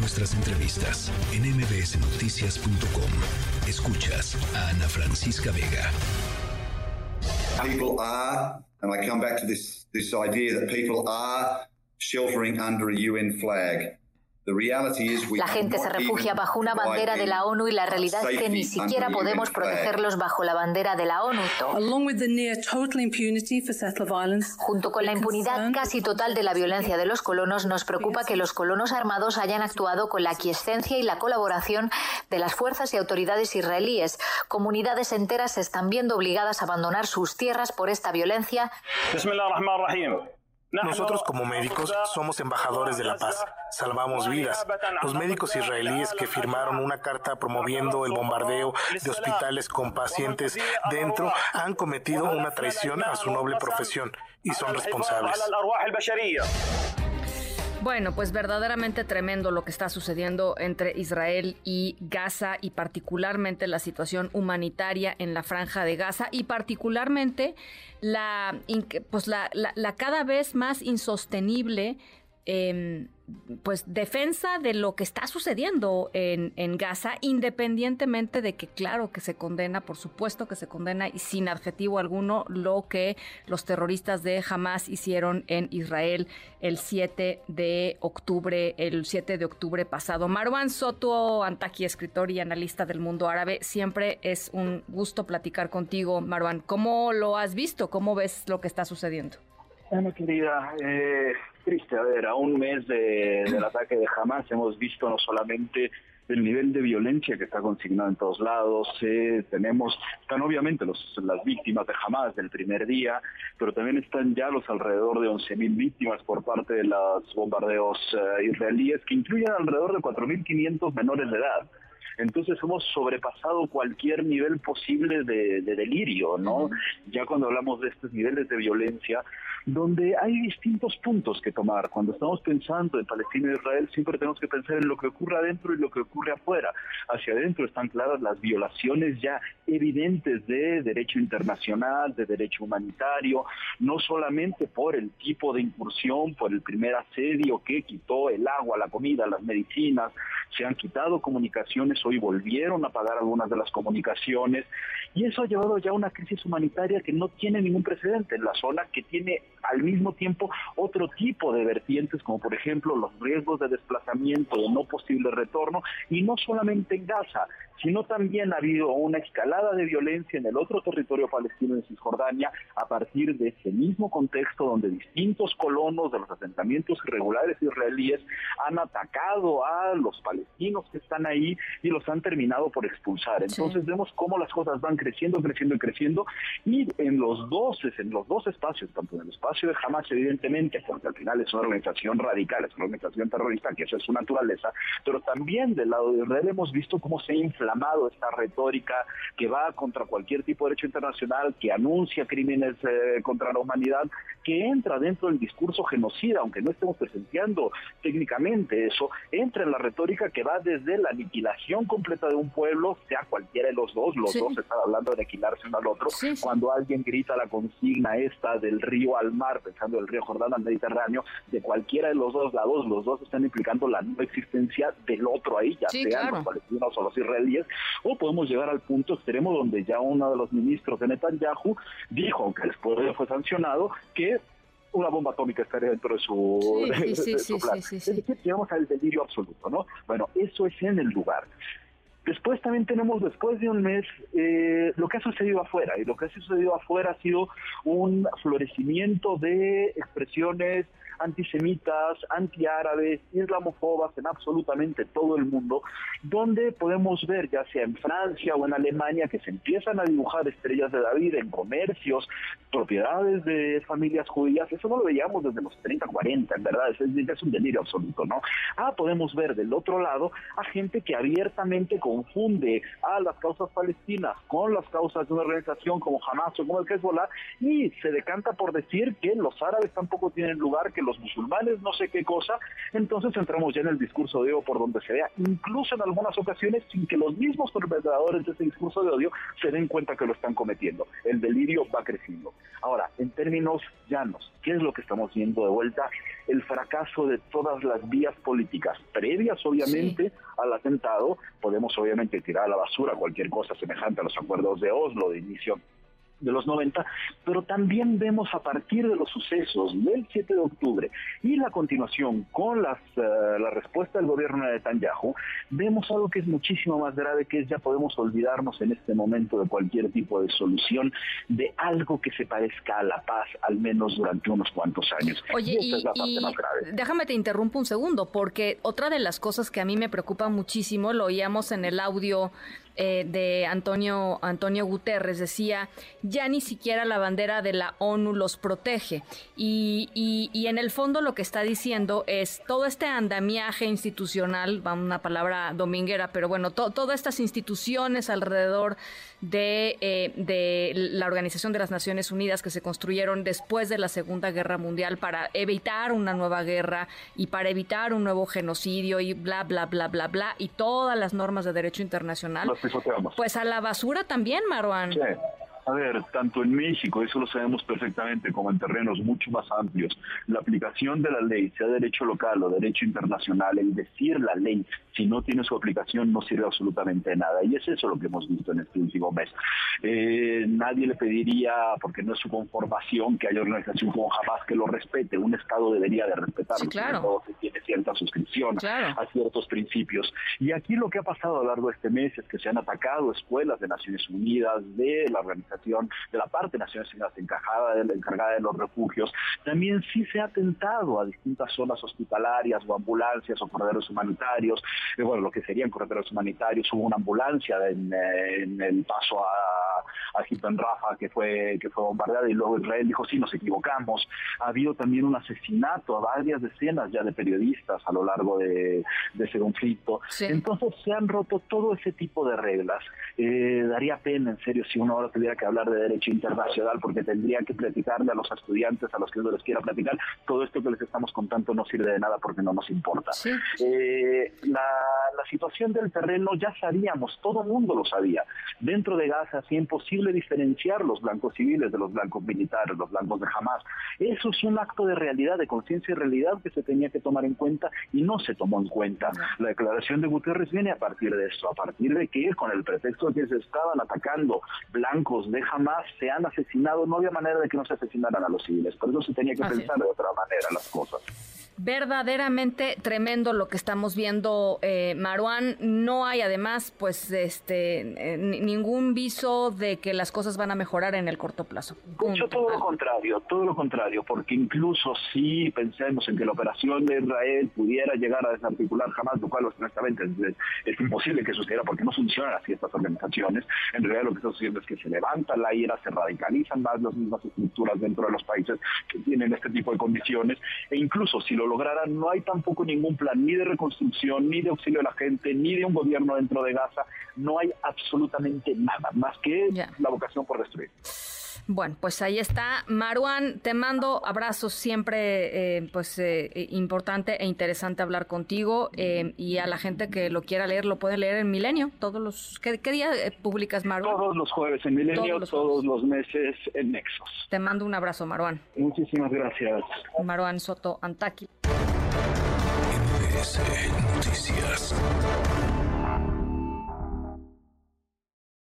nuestras entrevistas en mbsnoticias.com. Escuchas a Ana Francisca Vega. People are, and I come back to this, this idea that people are sheltering under a UN flag. La gente se refugia bajo una bandera de la ONU y la realidad es que ni siquiera podemos protegerlos bajo la bandera de la ONU. Junto con la impunidad casi total de la violencia de los colonos, nos preocupa que los colonos armados hayan actuado con la aquiescencia y la colaboración de las fuerzas y autoridades israelíes. Comunidades enteras se están viendo obligadas a abandonar sus tierras por esta violencia. Nosotros como médicos somos embajadores de la paz, salvamos vidas. Los médicos israelíes que firmaron una carta promoviendo el bombardeo de hospitales con pacientes dentro han cometido una traición a su noble profesión y son responsables. Bueno, pues verdaderamente tremendo lo que está sucediendo entre Israel y Gaza y particularmente la situación humanitaria en la franja de Gaza y particularmente la, pues la, la cada vez más insostenible eh, pues defensa de lo que está sucediendo en, en, Gaza, independientemente de que claro que se condena, por supuesto que se condena y sin adjetivo alguno lo que los terroristas de Hamas hicieron en Israel el 7 de octubre, el 7 de octubre pasado. Marwan Soto Antaki, escritor y analista del mundo árabe, siempre es un gusto platicar contigo, Marwan. ¿Cómo lo has visto? ¿Cómo ves lo que está sucediendo? Bueno, querida, eh, triste. A ver, a un mes del ataque de Hamas hemos visto no solamente el nivel de violencia que está consignado en todos lados. Eh, tenemos, están obviamente los, las víctimas de Hamas del primer día, pero también están ya los alrededor de 11.000 víctimas por parte de los bombardeos eh, israelíes, que incluyen alrededor de 4.500 menores de edad. Entonces hemos sobrepasado cualquier nivel posible de, delirio, ¿no? Ya cuando hablamos de estos niveles de violencia, donde hay distintos puntos que tomar. Cuando estamos pensando en Palestina e Israel, siempre tenemos que pensar en lo que ocurre adentro y lo que ocurre afuera. Hacia adentro están claras las violaciones ya evidentes de derecho internacional, de derecho humanitario, no solamente por el tipo de incursión, por el primer asedio que quitó el agua, la comida, las medicinas, se han quitado comunicaciones y volvieron a pagar algunas de las comunicaciones y eso ha llevado ya a una crisis humanitaria que no tiene ningún precedente en la zona, que tiene al mismo tiempo otro tipo de vertientes, como por ejemplo los riesgos de desplazamiento o no posible retorno, y no solamente en Gaza, sino también ha habido una escalada de violencia en el otro territorio palestino de Cisjordania a partir de ese mismo contexto donde distintos colonos de los asentamientos irregulares israelíes han atacado a los palestinos que están ahí y los han terminado por expulsar. Entonces vemos cómo las cosas van creciendo, creciendo y creciendo y en los dos, en los dos espacios, tanto en el espacio de Hamas evidentemente, porque al final es una organización radical, es una organización terrorista que esa es su naturaleza, pero también del lado de Israel hemos visto cómo se infla esta retórica que va contra cualquier tipo de derecho internacional, que anuncia crímenes eh, contra la humanidad, que entra dentro del discurso genocida, aunque no estemos presenciando técnicamente eso, entra en la retórica que va desde la aniquilación completa de un pueblo, sea cualquiera de los dos, los dos están hablando de aniquilarse uno al otro, cuando alguien grita la consigna esta del río al mar, pensando el río Jordán al Mediterráneo, de cualquiera de los dos lados, los dos están implicando la no existencia del otro ahí, ya sean los palestinos o los israelíes, o podemos llegar al punto extremo donde ya uno de los ministros de Netanyahu dijo, que después fue sancionado, que una bomba atómica estaría dentro de su, plan. es decir, llegamos al delirio absoluto, ¿no? Bueno, eso es en el lugar. Después también tenemos, después de un mes, eh, lo que ha sucedido afuera. Y lo que ha sucedido afuera ha sido un florecimiento de expresiones antisemitas, antiárabes, islamofobas en absolutamente todo el mundo, donde podemos ver, ya sea en Francia o en Alemania, que se empiezan a dibujar estrellas de David en comercios, propiedades de familias judías. Eso no lo veíamos desde los 30, 40, en verdad, es, es un delirio absoluto, ¿no? Ah, podemos ver del otro lado a gente que abiertamente confunde a las causas palestinas con las causas de una organización como Hamas o como el Hezbollah y se decanta por decir que los árabes tampoco tienen lugar, que los musulmanes, no sé qué cosa, entonces entramos ya en el discurso de odio por donde se vea, incluso en algunas ocasiones sin que los mismos perpetradores de ese discurso de odio se den cuenta que lo están cometiendo. El delirio va creciendo. Ahora, en términos llanos, ¿qué es lo que estamos viendo de vuelta? El fracaso de todas las vías políticas previas, obviamente, al atentado. Podemos, obviamente, tirar a la basura cualquier cosa semejante a los acuerdos de Oslo de inicio de los 90, pero también vemos a partir de los sucesos del 7 de octubre y la continuación con las, eh, la respuesta del gobierno de Netanyahu, vemos algo que es muchísimo más grave, que es ya podemos olvidarnos en este momento de cualquier tipo de solución de algo que se parezca a la paz, al menos durante unos cuantos años. Oye, y, déjame te interrumpo un segundo, porque otra de las cosas que a mí me preocupa muchísimo, lo oíamos en el audio eh, de Antonio, Antonio Guterres decía, ya ni siquiera la bandera de la ONU los protege. Y, y, en el fondo lo que está diciendo es todo este andamiaje institucional, va una palabra dominguera, pero bueno, todas estas instituciones alrededor de, eh, de la Organización de las Naciones Unidas que se construyeron después de la Segunda Guerra Mundial para evitar una nueva guerra y para evitar un nuevo genocidio y bla, bla, bla, bla, bla, y todas las normas de derecho internacional. Pues a la basura también, Marwan. Sí. A ver, tanto en México, eso lo sabemos perfectamente, como en terrenos mucho más amplios, la aplicación de la ley, sea derecho local o derecho internacional, el decir la ley, si no tiene su aplicación, no sirve absolutamente nada. Y es eso lo que hemos visto en este último mes. Eh, nadie le pediría, porque no es su conformación, que haya organización como jamás que lo respete. Un Estado debería de respetarlo, claro. todo se tiene cierta suscripción a ciertos principios. Y aquí lo que ha pasado a lo largo de este mes es que se han atacado escuelas de Naciones Unidas, de la organización de la parte de Naciones Unidas encajada, de la encargada de los refugios, también sí se ha atentado a distintas zonas hospitalarias o ambulancias o corredores humanitarios, eh, bueno, lo que serían corredores humanitarios, hubo una ambulancia en, eh, el paso a, a en Rafa que fue, que fue bombardeada y luego Israel dijo, sí, nos equivocamos. Ha habido también un asesinato a varias decenas ya de periodistas a lo largo de, ese conflicto. Entonces se han roto todo ese tipo de reglas. Eh, daría pena, en serio, si uno ahora tuviera que hablar de derecho internacional porque tendría que platicarle a los estudiantes a los que uno les quiera platicar. Todo esto que les estamos contando no sirve de nada porque no nos importa. Eh, la, situación del terreno ya sabíamos, todo el mundo lo sabía. Dentro de Gaza es imposible diferenciar los blancos civiles de los blancos militares, los blancos de Hamas. Eso es un acto de realidad, de conciencia y realidad que se tenía que tomar en cuenta y no se tomó en cuenta. La declaración de Guterres viene a partir de esto, a partir de que con el pretexto de que se estaban atacando blancos de jamás se han asesinado, no había manera de que no se asesinaran a los civiles, por eso se tenía que pensar de otra manera las cosas. Verdaderamente tremendo lo que estamos viendo, eh, Maruán. No hay además, pues, este, eh, ningún viso de que las cosas van a mejorar en el corto plazo. Mucho todo lo contrario, todo lo contrario, porque incluso si pensemos en que la operación de Israel pudiera llegar a desarticular jamás, lo cual honestamente es, imposible que sucediera porque no funcionan así estas organizaciones. En realidad lo que está sucediendo es que se levanta la ira, se radicalizan más las mismas estructuras dentro de los países que tienen este tipo de condiciones e incluso si lo lograran, no hay tampoco ningún plan ni de reconstrucción, ni de auxilio a la gente, ni de un gobierno dentro de Gaza. No hay absolutamente nada más que la vocación por destruir. Bueno, pues ahí está. Maruán, te mando abrazos siempre, eh, pues eh, importante e interesante hablar contigo eh, y a la gente que lo quiera leer lo puede leer en Milenio. Todos los ¿Qué, día publicas, Maruán? Todos los jueves en Milenio, todos los, meses en Nexos. Te mando un abrazo, Maruán. Muchísimas gracias. Maruán Soto Antaki. Noticias.